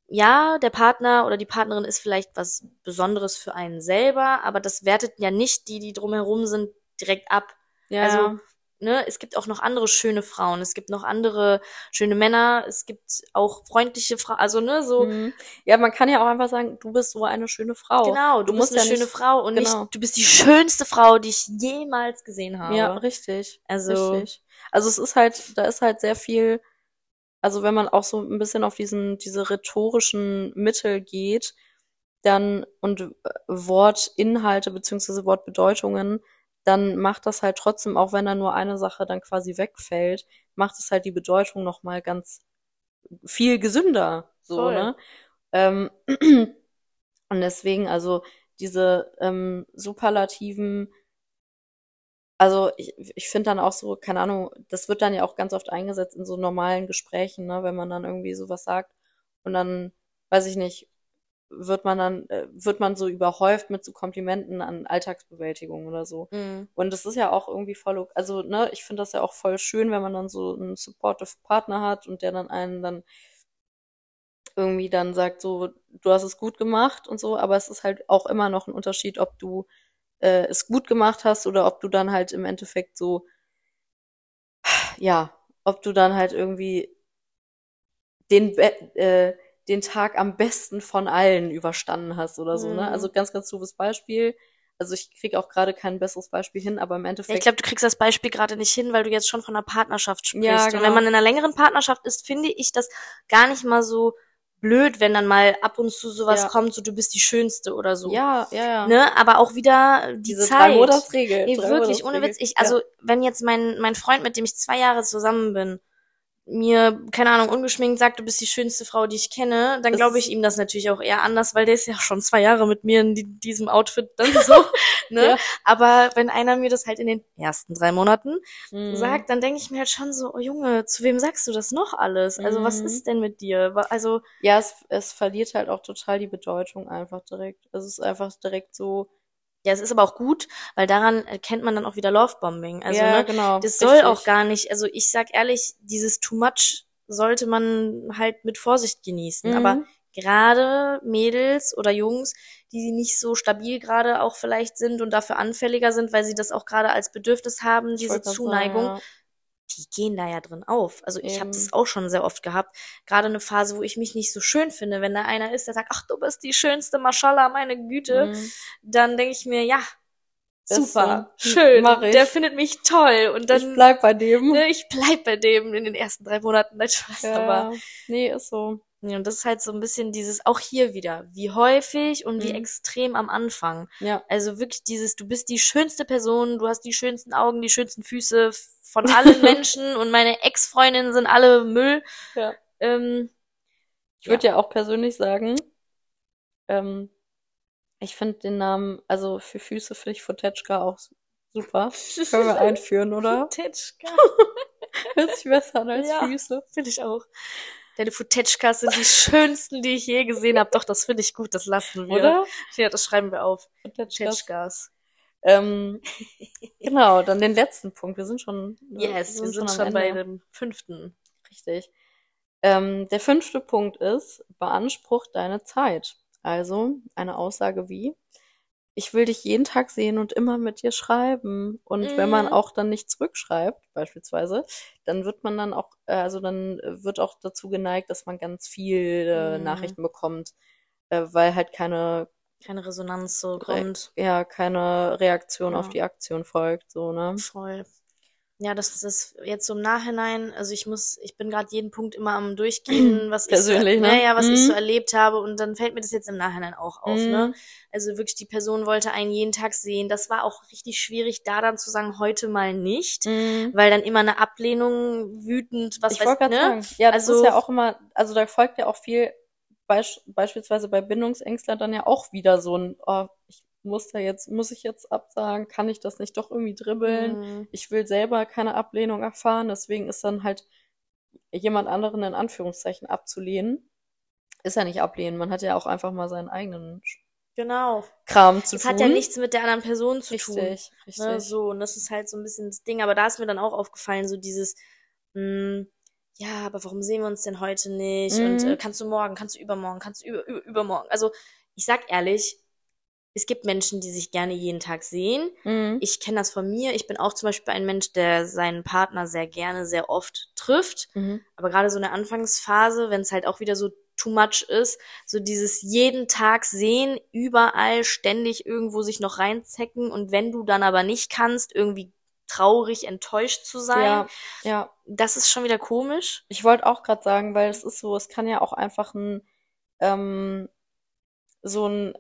ja, der Partner oder die Partnerin ist vielleicht was Besonderes für einen selber, aber das wertet ja nicht die, die drumherum sind, direkt ab. Ja, Also. Ne, es gibt auch noch andere schöne Frauen, es gibt noch andere schöne Männer, es gibt auch freundliche Frauen, also ne, so, Mhm. Ja, man kann ja auch einfach sagen, du bist so eine schöne Frau. genau, du, du bist eine ja schöne nicht- Frau und genau. nicht, du bist die schönste Frau, die ich jemals gesehen habe. Ja, richtig. Also, Richtig. Also es ist halt, da ist halt sehr viel, also wenn man auch so ein bisschen auf diesen, diese rhetorischen Mittel geht, dann und äh, Wortinhalte beziehungsweise Wortbedeutungen, dann macht das halt trotzdem, auch wenn da nur eine Sache dann quasi wegfällt, macht es halt die Bedeutung nochmal ganz viel gesünder. So, Voll. ne? Ähm, und deswegen, also diese ähm, Superlativen, also ich, ich finde dann auch so, keine Ahnung, das wird dann ja auch ganz oft eingesetzt in so normalen Gesprächen, ne, wenn man dann irgendwie sowas sagt und dann, weiß ich nicht, wird man dann, äh, wird man so überhäuft mit so Komplimenten an Alltagsbewältigung oder so. Mhm. Und das ist ja auch irgendwie voll, also, ne, ich finde das ja auch voll schön, wenn man dann so einen supportive Partner hat und der dann einen dann irgendwie dann sagt, so, du hast es gut gemacht und so, aber es ist halt auch immer noch ein Unterschied, ob du äh, es gut gemacht hast oder ob du dann halt im Endeffekt so, ja, ob du dann halt irgendwie den, äh, den Tag am besten von allen überstanden hast oder so, ne? Mhm. Also ganz, ganz doofes Beispiel. Also ich kriege auch gerade kein besseres Beispiel hin, aber im Ja, Endeffekt. ich glaube, du kriegst das Beispiel gerade nicht hin, weil du jetzt schon von einer Partnerschaft sprichst. Ja, Und genau. wenn man in einer längeren Partnerschaft ist, finde ich das gar nicht mal so blöd, wenn dann mal ab und zu sowas Ja. kommt, so du bist die Schönste oder so. ja, ja, ja. Ne? Aber auch wieder die Diese Zeit. Drei-Monats-Regel. Nee, wirklich, ohne. Witz. Ich, also, wenn jetzt mein, mein Freund, mit dem ich zwei Jahre zusammen bin, mir, keine Ahnung, ungeschminkt sagt, du bist die schönste Frau, die ich kenne, dann glaube ich ihm das natürlich auch eher anders, weil der ist ja schon zwei Jahre mit mir in die, diesem Outfit dann so, ne? Ja. Aber wenn einer mir das halt in den ersten drei Monaten. Mhm. sagt, dann denke ich mir halt schon so, oh Junge, zu wem sagst du das noch alles? Also, was Mhm. ist denn mit dir? Also, Ja, es, es verliert halt auch total die Bedeutung einfach direkt. Es ist einfach direkt so. Ja, es ist aber auch gut, weil daran erkennt man dann auch wieder Lovebombing. Also, ja, ne, genau. Das soll richtig. auch gar nicht, also ich sag ehrlich, dieses too much sollte man halt mit Vorsicht genießen. Mhm. Aber gerade Mädels oder Jungs, die nicht so stabil gerade auch vielleicht sind und dafür anfälliger sind, weil sie das auch gerade als Bedürfnis haben, diese Zuneigung, sagen, die gehen da ja drin auf. Also ich habe das auch schon sehr oft gehabt. Gerade eine Phase, wo ich mich nicht so schön finde, wenn da einer ist, der sagt, ach, du bist die schönste, Mashallah, meine. Güte, Mhm. dann denke ich mir, ja, super, Hm, schön, der findet mich toll und dann ich bleib bei dem. ne, ich bleib bei dem in den ersten drei Monaten, nein, Spaß, aber Ja. Nee, ist so. Ja, und das ist halt so ein bisschen dieses, auch hier wieder, wie häufig und wie Mhm. extrem am Anfang. Ja. Also wirklich dieses, du bist die schönste Person, du hast die schönsten Augen, die schönsten Füße von allen Menschen und meine Ex-Freundinnen sind alle Müll. Ja. Ähm, Ich würde ja. auch persönlich sagen, ähm, ich finde den Namen, also für Füße finde ich Fotetschka auch super. Können wir einführen, oder? Futetschka. Hört sich besser an als Ja. Füße. Finde ich auch. Deine Futetschkas sind die schönsten, die ich je gesehen habe. Doch, das finde ich gut, das lassen wir. Oder? Ja, das schreiben wir auf. Futetschkas. Ähm, genau, dann den letzten Punkt. Wir sind schon, Yes, wir sind schon, am bei dem fünften. Richtig. Ähm, der fünfte Punkt ist, beanspruch deine Zeit. Also eine Aussage wie, ich will dich jeden Tag sehen und immer mit dir schreiben. Und wenn man Mhm. auch dann nicht zurückschreibt, beispielsweise, dann wird man dann auch, äh, also dann wird auch dazu geneigt, dass man ganz viel äh, Mhm. Nachrichten bekommt, äh, weil halt keine, Keine Resonanz so kommt. ja, keine Reaktion auf Ja. die Aktion folgt, so, ne? Voll. Ja, das ist jetzt so im Nachhinein, also ich muss, ich bin gerade jeden Punkt immer am durchgehen, was Persönlich, ich so, ne? naja, was ich Mhm. so erlebt habe und dann fällt mir das jetzt im Nachhinein auch auf, ne? Mhm. Also wirklich, die Person wollte einen jeden Tag sehen. Das war auch richtig schwierig, da dann zu sagen, heute mal nicht, Mhm. weil dann immer eine Ablehnung wütend, was ich weiß wollte ne? sagen, ja, das Also- ist ja auch immer, also da folgt ja auch viel, beisch, beispielsweise bei Bindungsängstler dann ja auch wieder so ein, oh, ich muss da jetzt, muss ich jetzt absagen, kann ich das nicht doch irgendwie dribbeln? Mhm. Ich will selber keine Ablehnung erfahren, deswegen ist dann halt jemand anderen in Anführungszeichen abzulehnen. Ist ja nicht ablehnen, man hat ja auch einfach mal seinen eigenen Genau. Kram zu Das tun. hat ja nichts mit der anderen Person zu tun. richtig, richtig. Ne, so, und das ist halt so ein bisschen das Ding. Aber da ist mir dann auch aufgefallen, so dieses, mh, ja, aber warum sehen wir uns denn heute nicht? Mhm. Und äh, kannst du morgen, kannst du übermorgen, kannst du über, über, übermorgen. Also, ich sag ehrlich, es gibt Menschen, die sich gerne jeden Tag sehen. Mhm. Ich kenne das von mir. Ich bin auch zum Beispiel ein Mensch, der seinen Partner sehr gerne, sehr oft trifft. Mhm. Aber gerade so eine Anfangsphase, wenn es halt auch wieder so too much ist, so dieses jeden Tag sehen, überall ständig irgendwo sich noch reinzecken und wenn du dann aber nicht kannst, irgendwie traurig, enttäuscht zu sein, Ja, ja. das ist schon wieder komisch. Ich wollte auch gerade sagen, weil es ist so, es kann ja auch einfach ein ähm, so ein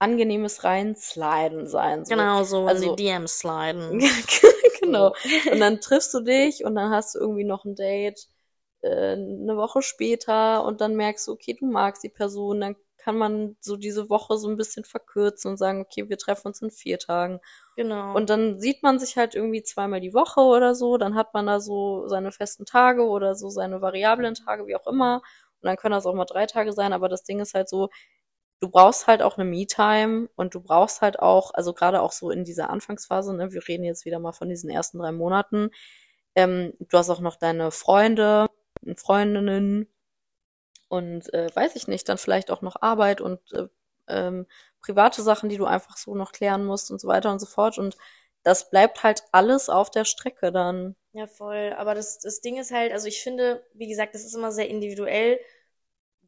angenehmes Reinsliden sein. So. Genau, so Also- in die DMs sliden. genau. Und dann triffst du dich und dann hast du irgendwie noch ein Date äh, eine Woche später und dann merkst du, okay, du magst die Person, dann kann man so diese Woche so ein bisschen verkürzen und sagen, okay, wir treffen uns in vier Tagen. Genau. Und dann sieht man sich halt irgendwie zweimal die Woche oder so, dann hat man da so seine festen Tage oder so seine variablen Tage, wie auch immer. Und dann können das auch mal drei Tage sein, aber das Ding ist halt so, du brauchst halt auch eine Me-Time und du brauchst halt auch, also gerade auch so in dieser Anfangsphase, ne, wir reden jetzt wieder mal von diesen ersten drei Monaten, ähm, du hast auch noch deine Freunde, Freundinnen und äh, weiß ich nicht, dann vielleicht auch noch Arbeit und äh, ähm, private Sachen, die du einfach so noch klären musst und so weiter und so fort. Und das bleibt halt alles auf der Strecke dann. Ja, voll. Aber das, das Ding ist halt, also ich finde, wie gesagt, das ist immer sehr individuell.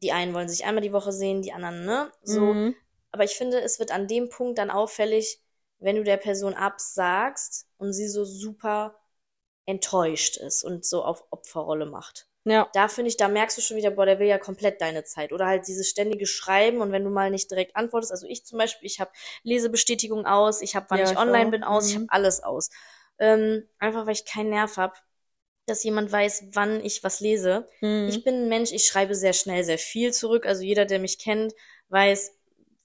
Die einen wollen sich einmal die Woche sehen, die anderen, ne? So. Mhm. Aber ich finde, es wird an dem Punkt dann auffällig, wenn du der Person absagst und sie so super enttäuscht ist und so auf Opferrolle macht. Ja. Da finde ich, da merkst du schon wieder, boah, der will ja komplett deine Zeit. Oder halt dieses ständige Schreiben und wenn du mal nicht direkt antwortest, also ich zum Beispiel, ich habe Lesebestätigung aus, ich habe, wann Ja, ich ich online auch. bin, aus, ich Mhm. habe alles aus. Ähm, einfach weil ich keinen Nerv habe, dass jemand weiß, wann ich was lese. Mhm. Ich bin ein Mensch, ich schreibe sehr schnell sehr viel zurück. Also jeder, der mich kennt, weiß,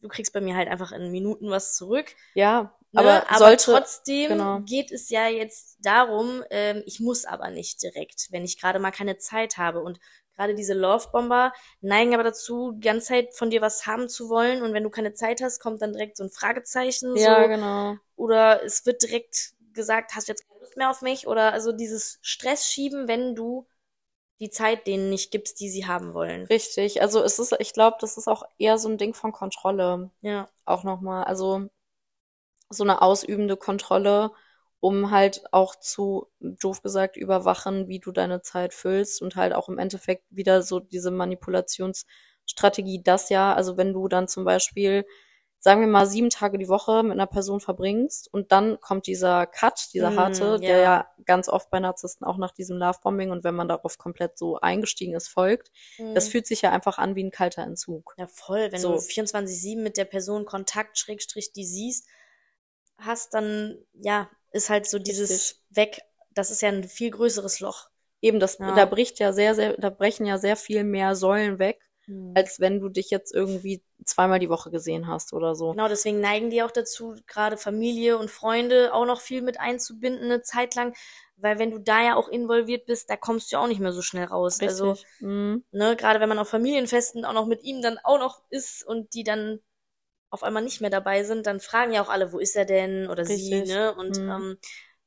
du kriegst bei mir halt einfach in Minuten was zurück. ja, Ne? aber, aber sollte, trotzdem genau. geht es ja jetzt darum, ähm, ich muss aber nicht direkt, wenn ich gerade mal keine Zeit habe. Und gerade diese Love-Bomber neigen aber dazu, die ganze Zeit von dir was haben zu wollen. Und wenn du keine Zeit hast, kommt dann direkt so ein Fragezeichen. ja, so. genau. Oder es wird direkt gesagt, hast du jetzt mehr auf mich? Oder also dieses Stress schieben, wenn du die Zeit denen nicht gibst, die sie haben wollen. Richtig. Also es ist, ich glaube, das ist auch eher so ein Ding von Kontrolle. Ja. Auch nochmal. Also so eine ausübende Kontrolle, um halt auch zu, doof gesagt, überwachen, wie du deine Zeit füllst und halt auch im Endeffekt wieder so diese Manipulationsstrategie, das ja, also wenn du dann zum Beispiel, sagen wir mal, sieben Tage die Woche mit einer Person verbringst und dann kommt dieser Cut, dieser Mm, harte, der ja. ganz oft bei Narzissten auch nach diesem Lovebombing und wenn man darauf komplett so eingestiegen ist, folgt, das Mhm. fühlt sich ja einfach an wie ein kalter Entzug. Ja, voll. Wenn So. du 24-7 mit der Person Kontakt, Schrägstrich, die siehst, hast, dann, ja, ist halt so dieses Richtig. weg. Das ist ja ein viel größeres Loch. Eben, das, Ja. da bricht ja sehr, sehr, da brechen ja sehr viel mehr Säulen weg, Mhm. als wenn du dich jetzt irgendwie zweimal die Woche gesehen hast oder so. Genau, deswegen neigen die auch dazu, gerade Familie und Freunde auch noch viel mit einzubinden, eine Zeit lang. Weil wenn du da ja auch involviert bist, da kommst du ja auch nicht mehr so schnell raus. Also, Richtig. Mhm. ne, gerade wenn man auf Familienfesten auch noch mit ihm dann auch noch ist und die dann auf einmal nicht mehr dabei sind, dann fragen ja auch alle, wo ist er denn oder sie, Richtig. ne? Und Mhm. ähm,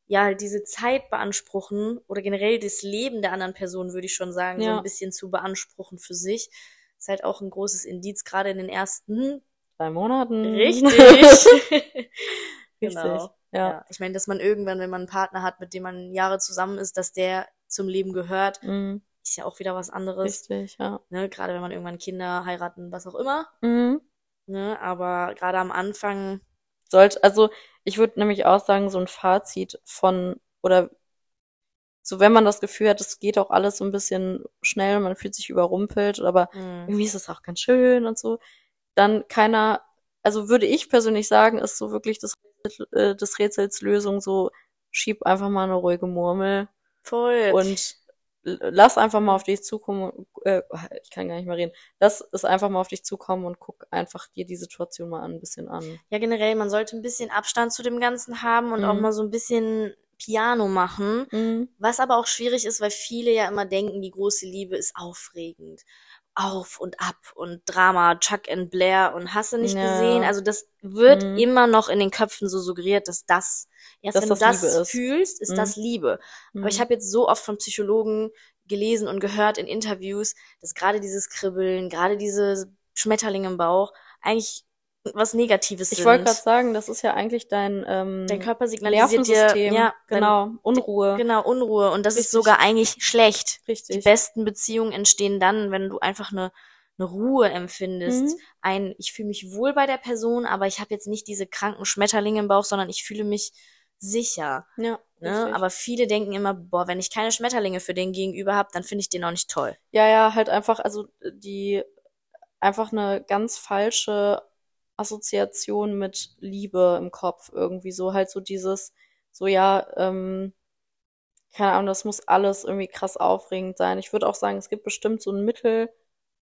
ja, halt diese Zeit beanspruchen oder generell das Leben der anderen Person, würde ich schon sagen, so Ja. ein bisschen zu beanspruchen für sich, ist halt auch ein großes Indiz, gerade in den ersten Drei Monaten. Richtig. Richtig. genau. Ja. Ja. Ich meine, dass man irgendwann, wenn man einen Partner hat, mit dem man Jahre zusammen ist, dass der zum Leben gehört, Mhm. ist ja auch wieder was anderes. Richtig, ja. Ne? Gerade wenn man irgendwann Kinder heiraten, was auch immer. Mhm. Ne? Aber gerade am Anfang, Sollte, also ich würde nämlich auch sagen, so ein Fazit von, oder so wenn man das Gefühl hat, es geht auch alles so ein bisschen schnell, man fühlt sich überrumpelt, aber mh, irgendwie ist es auch ganz schön und so, dann keiner, also würde ich persönlich sagen, ist so wirklich das, Rätsel- äh, des Rätsels Lösung so, schieb einfach mal eine ruhige Murmel voll. und lass einfach mal auf dich zukommen, äh, ich kann gar nicht mehr reden, lass es einfach mal auf dich zukommen und guck einfach dir die Situation mal ein bisschen an. ja, generell, man sollte ein bisschen Abstand zu dem Ganzen haben und Mhm. auch mal so ein bisschen Piano machen. Mhm. Was aber auch schwierig ist, weil viele ja immer denken, die große Liebe ist aufregend. Auf und ab und Drama, Chuck and Blair und hast du nicht Ja. gesehen. Also das wird Mhm. immer noch in den Köpfen so suggeriert, dass das, erst Dass wenn das du das ist. fühlst, ist Mhm. das Liebe. Aber ich Mhm. habe jetzt so oft von Psychologen gelesen und gehört in Interviews, dass gerade dieses Kribbeln, gerade diese Schmetterlinge im Bauch eigentlich was Negatives Ich sind. wollte gerade sagen, das ist ja eigentlich dein, ähm, Dein Körper signalisiert dir, ja, dein- genau, Unruhe. Genau, Unruhe. Und das ist Richtig. sogar eigentlich schlecht. Die Richtig. besten Beziehungen entstehen dann, wenn du einfach eine, eine Ruhe empfindest. Mhm. Ein, ich fühle mich wohl bei der Person, aber ich habe jetzt nicht diese kranken Schmetterlinge im Bauch, sondern ich fühle mich sicher. Ja, Ne? Aber viele denken immer, boah, wenn ich keine Schmetterlinge für den Gegenüber habe, dann finde ich den auch nicht toll. Ja, ja, halt einfach, also die einfach eine ganz falsche Assoziation mit Liebe im Kopf irgendwie so halt so dieses so ja ähm, keine Ahnung, das muss alles irgendwie krass aufregend sein. Ich würde auch sagen, es gibt bestimmt so ein Mittel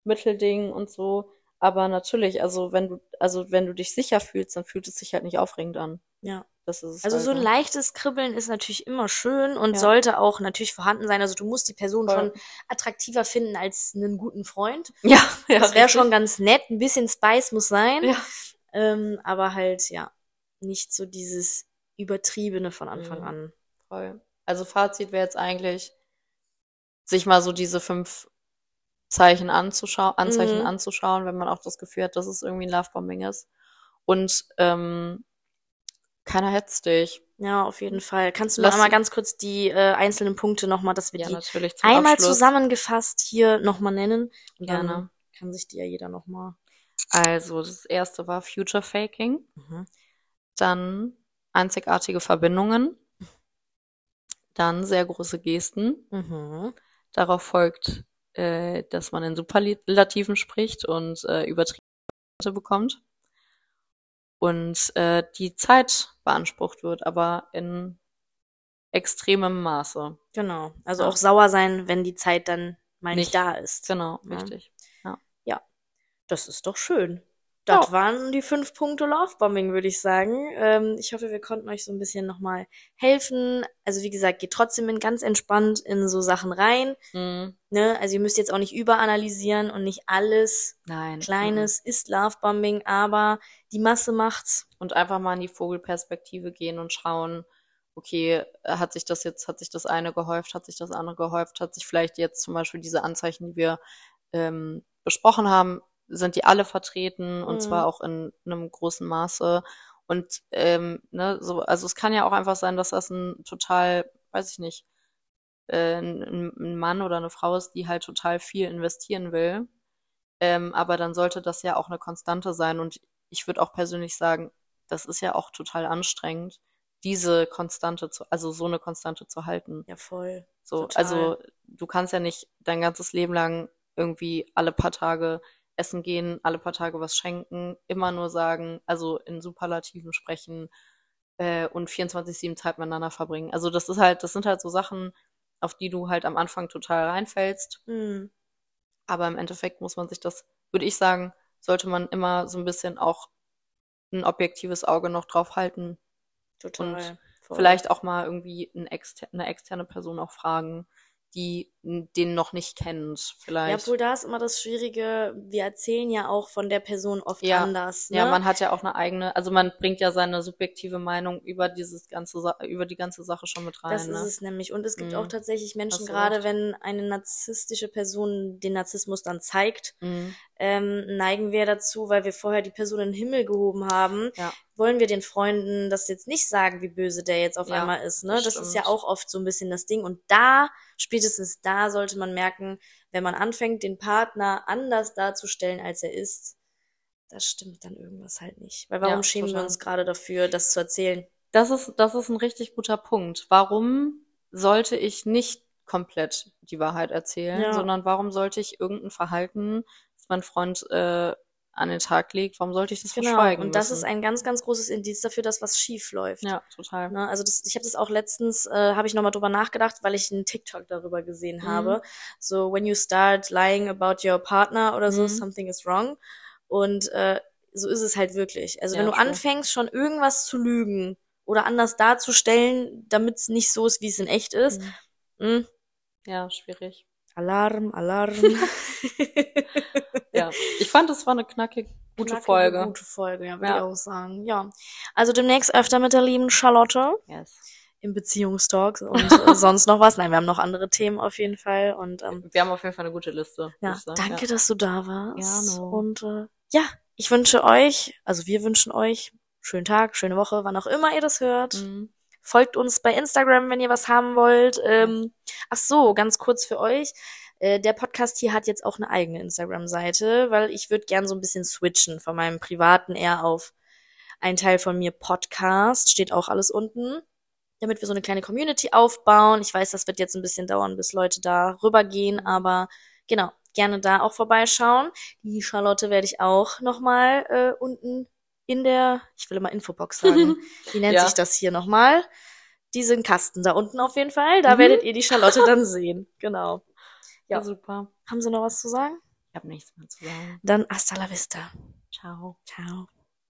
Mittelding und so, Aber natürlich, also wenn du, also wenn du dich sicher fühlst, dann fühlt es sich halt nicht aufregend an. Ja. Das ist Also halt, so ein ne? leichtes Kribbeln ist natürlich immer schön und Ja. sollte auch natürlich vorhanden sein. Also du musst die Person Voll. schon attraktiver finden als einen guten Freund. Ja, ja. Das wäre schon ganz nett. Ein bisschen Spice muss sein. Ja. Ähm, aber halt, ja, nicht so dieses Übertriebene von Anfang Mhm. an. Voll. Also Fazit wäre jetzt eigentlich, sich mal so diese fünf Zeichen anzuschauen, Anzeichen Mhm. anzuschauen, wenn man auch das Gefühl hat, dass es irgendwie ein Lovebombing ist. Und ähm, keiner hetzt dich. Ja, auf jeden Fall. Kannst du Lass- noch einmal ganz kurz die äh, einzelnen Punkte nochmal, dass wir Ja, die einmal Abschluss. zusammengefasst hier nochmal nennen? Und dann Gerne. kann sich die ja jeder nochmal. Also, das erste war Future Faking, Mhm. dann einzigartige Verbindungen, dann sehr große Gesten, Mhm. Darauf folgt, äh, dass man in Superlativen spricht und äh, übertriebene Worte bekommt. Und äh, die Zeit beansprucht wird, aber in extremem Maße. Genau. Also Ja. auch sauer sein, wenn die Zeit dann mal nicht, Nicht. da ist. Genau, Ja. richtig. Das ist doch schön. Das Ja. waren die fünf Punkte Lovebombing, würde ich sagen. Ähm, ich hoffe, wir konnten euch so ein bisschen nochmal helfen. Also wie gesagt, geht trotzdem in ganz entspannt in so Sachen rein. Mhm. Ne? Also ihr müsst jetzt auch nicht überanalysieren und nicht alles Nein. Kleines ist Lovebombing, aber die Masse macht's. mhm. Und einfach mal in die Vogelperspektive gehen und schauen, okay, hat sich das jetzt, hat sich das eine gehäuft, hat sich das andere gehäuft, hat sich vielleicht jetzt zum Beispiel diese Anzeichen, die wir ähm, besprochen haben, sind die alle vertreten und Mhm. zwar auch in einem großen Maße. Und ähm, ne, so, also es kann ja auch einfach sein, dass das ein total, weiß ich nicht, äh, ein, ein Mann oder eine Frau ist, die halt total viel investieren will. Ähm, aber dann sollte das ja auch eine Konstante sein. Und ich würde auch persönlich sagen, das ist ja auch total anstrengend, diese Konstante zu, also so eine Konstante zu halten. Ja, voll. So, Total. also du kannst ja nicht dein ganzes Leben lang irgendwie alle paar Tage essen gehen, alle paar Tage was schenken, immer nur sagen, also in Superlativen sprechen äh, und 24/7 Zeit miteinander verbringen. Also das ist halt, das sind halt so Sachen, auf die du halt am Anfang total reinfällst. Mhm. Aber im Endeffekt muss man sich das, würde ich sagen, sollte man immer so ein bisschen auch ein objektives Auge noch drauf halten. Total. Und Voll. Vielleicht auch mal irgendwie ein exter eine externe Person auch fragen, die den noch nicht kennt. Ja, Vielleicht. obwohl da ist immer das Schwierige, wir erzählen ja auch von der Person oft Ja. anders. Ne? Ja, man hat ja auch eine eigene, also man bringt ja seine subjektive Meinung über dieses ganze, über die ganze Sache schon mit rein. Das ne? ist es nämlich. Und es gibt Mhm. auch tatsächlich Menschen, gerade recht. wenn eine narzisstische Person den Narzissmus dann zeigt, Mhm. ähm, neigen wir dazu, weil wir vorher die Person in den Himmel gehoben haben, Ja. Wollen wir den Freunden das jetzt nicht sagen, wie böse der jetzt auf Ja, einmal ist. Ne? das Das, ist ja stimmt. auch oft so ein bisschen das Ding. Und da, spätestens da, sollte man merken, wenn man anfängt, den Partner anders darzustellen, als er ist, da stimmt dann irgendwas halt nicht. Weil warum Ja, schämen wir uns gerade dafür, das zu erzählen? Das ist, das ist ein richtig guter Punkt. Warum sollte ich nicht komplett die Wahrheit erzählen, Ja. sondern warum sollte ich irgendein Verhalten, das mein Freund äh, an den Tag legt, warum sollte ich das Genau. verschweigen Und das müssen? ist ein ganz, ganz großes Indiz dafür, dass was schief läuft. ja, total. Ne, also das, ich habe das auch letztens, äh, habe ich nochmal drüber nachgedacht, weil ich einen TikTok darüber gesehen Mhm. habe. So, when you start lying about your partner oder so, Mhm. something is wrong. Und äh, so ist es halt wirklich. Also Ja, wenn du true. anfängst, schon irgendwas zu lügen oder anders darzustellen, damit es nicht so ist, wie es in echt ist, Mhm. mh, Ja, schwierig. Alarm, Alarm. Ja, ich fand, es war eine knackig gute Knackige, Folge. Gute Folge, ja, würde Ja. ich auch sagen. Ja. Also demnächst öfter mit der lieben Charlotte. Yes. im Beziehungstalk und äh, sonst noch was. Nein, wir haben noch andere Themen auf jeden Fall. Und ähm, Wir haben auf jeden Fall eine gute Liste. ja, danke, dass du da warst. Gerne. Und äh, ja, ich wünsche euch, also wir wünschen euch schönen Tag, schöne Woche, wann auch immer ihr das hört. Mhm. Folgt uns bei Instagram, wenn ihr was haben wollt. Ähm, ach so, ganz kurz für euch. Äh, Der Podcast hier hat jetzt auch eine eigene Instagram-Seite, weil ich würde gern so ein bisschen switchen von meinem privaten eher auf ein Teil von mir Podcast. Steht auch alles unten damit wir so eine kleine Community aufbauen. Ich weiß, das wird jetzt ein bisschen dauern, bis Leute da rübergehen, aber genau, gerne da auch vorbeischauen. Die Charlotte werde ich auch nochmal äh, unten in der, ich will immer Infobox sagen, wie nennt Ja. sich das hier nochmal? Diesen Kasten da unten auf jeden Fall, da Mhm. werdet ihr die Charlotte dann sehen. Genau. Ja. Super. Haben Sie noch was zu sagen? habe nichts mehr zu sagen. Dann hasta la vista. Ciao. Ciao.